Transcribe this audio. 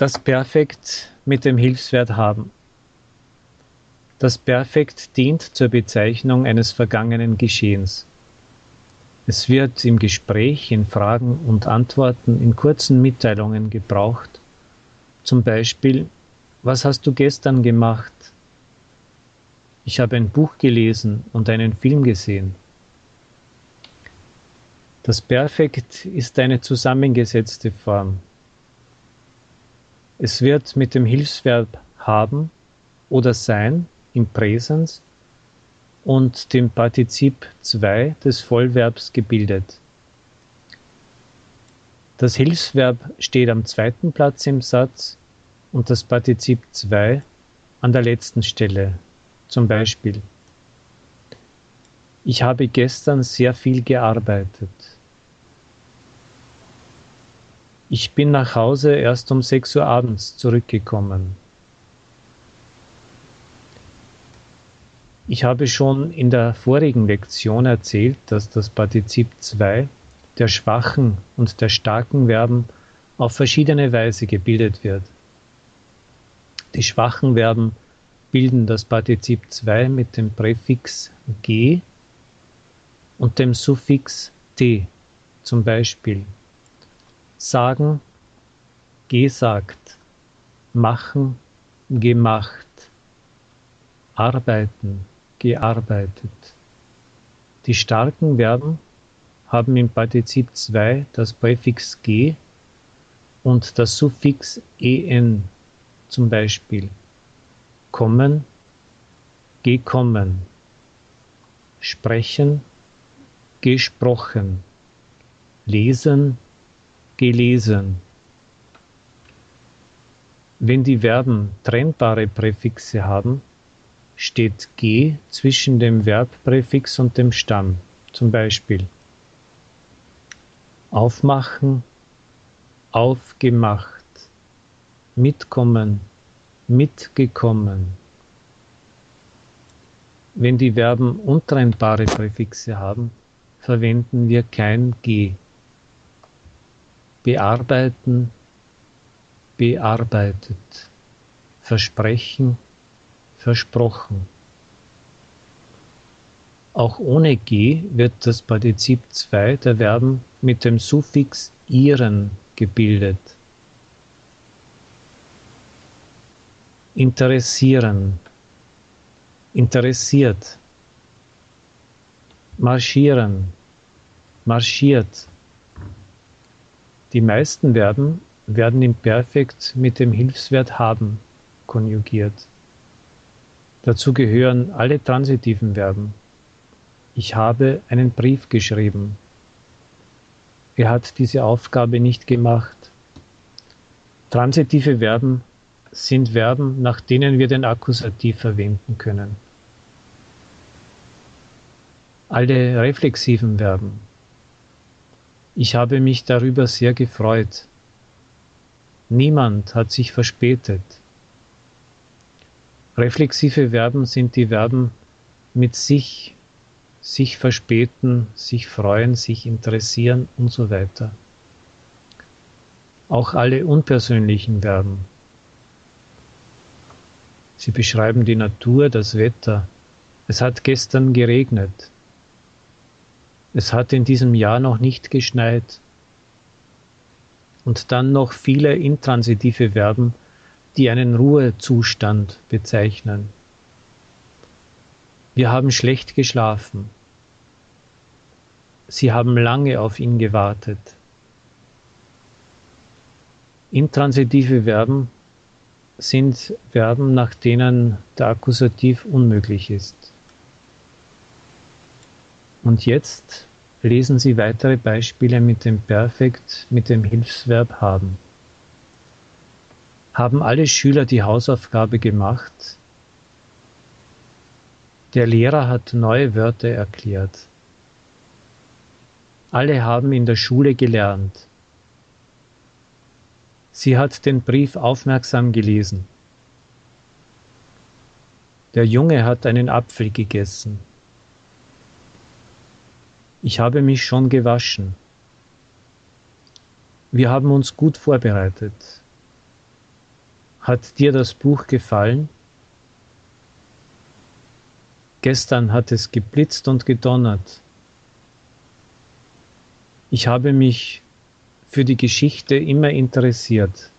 Das Perfekt mit dem Hilfswert haben. Das Perfekt dient zur Bezeichnung eines vergangenen Geschehens. Es wird im Gespräch, in Fragen und Antworten, in kurzen Mitteilungen gebraucht. Zum Beispiel, was hast du gestern gemacht? Ich habe ein Buch gelesen und einen Film gesehen. Das Perfekt ist eine zusammengesetzte Form. Es wird mit dem Hilfsverb haben oder sein im Präsens und dem Partizip 2 des Vollverbs gebildet. Das Hilfsverb steht am zweiten Platz im Satz und das Partizip 2 an der letzten Stelle. Zum Beispiel, ich habe gestern sehr viel gearbeitet. Ich bin nach Hause erst um 6 Uhr abends zurückgekommen. Ich habe schon in der vorigen Lektion erzählt, dass das Partizip 2 der schwachen und der starken Verben auf verschiedene Weise gebildet wird. Die schwachen Verben bilden das Partizip 2 mit dem Präfix g und dem Suffix t, zum Beispiel sagen, gesagt, machen, gemacht, arbeiten, gearbeitet. Die starken Verben haben im Partizip 2 das Präfix g und das Suffix en, zum Beispiel. Kommen, gekommen, sprechen, gesprochen, lesen, gelesen. Wenn die Verben trennbare Präfixe haben, steht G zwischen dem Verbpräfix und dem Stamm. Zum Beispiel aufmachen, aufgemacht, mitkommen, mitgekommen. Wenn die Verben untrennbare Präfixe haben, verwenden wir kein G. Bearbeiten, bearbeitet. Versprechen, versprochen. Auch ohne G wird das Partizip 2 der Verben mit dem Suffix ihren gebildet. Interessieren, interessiert, marschieren, marschiert. Die meisten Verben werden im Perfekt mit dem Hilfswert haben konjugiert. Dazu gehören alle transitiven Verben. Ich habe einen Brief geschrieben. Er hat diese Aufgabe nicht gemacht. Transitive Verben sind Verben, nach denen wir den Akkusativ verwenden können. Alle reflexiven Verben. Ich habe mich darüber sehr gefreut. Niemand hat sich verspätet. Reflexive Verben sind die Verben mit sich, sich verspäten, sich freuen, sich interessieren und so weiter. Auch alle unpersönlichen Verben. Sie beschreiben die Natur, das Wetter. Es hat gestern geregnet. Es hat in diesem Jahr noch nicht geschneit. Und dann noch viele intransitive Verben, die einen Ruhezustand bezeichnen. Wir haben schlecht geschlafen. Sie haben lange auf ihn gewartet. Intransitive Verben sind Verben, nach denen der Akkusativ unmöglich ist. Und jetzt lesen Sie weitere Beispiele mit dem Perfekt, mit dem Hilfsverb haben. Haben alle Schüler die Hausaufgabe gemacht? Der Lehrer hat neue Wörter erklärt. Alle haben in der Schule gelernt. Sie hat den Brief aufmerksam gelesen. Der Junge hat einen Apfel gegessen. Ich habe mich schon gewaschen. Wir haben uns gut vorbereitet. Hat dir das Buch gefallen? Gestern hat es geblitzt und gedonnert. Ich habe mich für die Geschichte immer interessiert.